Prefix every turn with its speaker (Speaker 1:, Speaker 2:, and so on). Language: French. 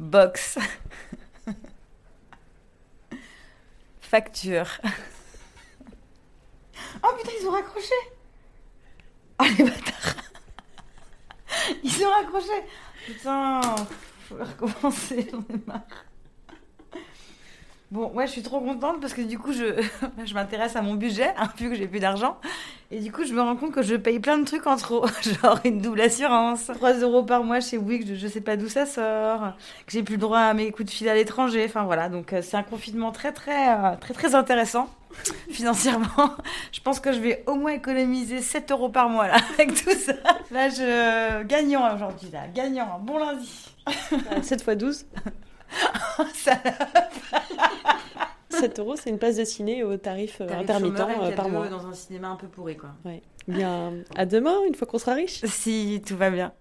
Speaker 1: Box. Facture. Oh putain, ils ont raccroché. Oh les bâtards. Ils ont raccroché. Putain, faut recommencer, j'en ai marre. Bon, ouais, je suis trop contente parce que du coup, je, je m'intéresse à mon budget, hein, vu que j'ai plus d'argent. Et du coup, je me rends compte que je paye plein de trucs en trop. Genre une double assurance, 3 euros par mois chez Wix, je, je sais pas d'où ça sort, que j'ai plus le droit à mes coups de fil à l'étranger. Enfin voilà, donc euh, c'est un confinement très, très, euh, très, très intéressant financièrement. Je pense que je vais au moins économiser 7 euros par mois là, avec tout ça. Là, je. Gagnant aujourd'hui, là. Gagnant. Bon lundi.
Speaker 2: 7 x 12
Speaker 1: Ça
Speaker 2: 7 euros, c'est une place de ciné au tarif, euh,
Speaker 1: Tarif
Speaker 2: intermittent
Speaker 1: chômeur
Speaker 2: euh, par mois.
Speaker 1: dans un cinéma un peu pourri, quoi.
Speaker 2: Ouais. Bien, à demain, une fois qu'on sera riche.
Speaker 1: Si tout va bien.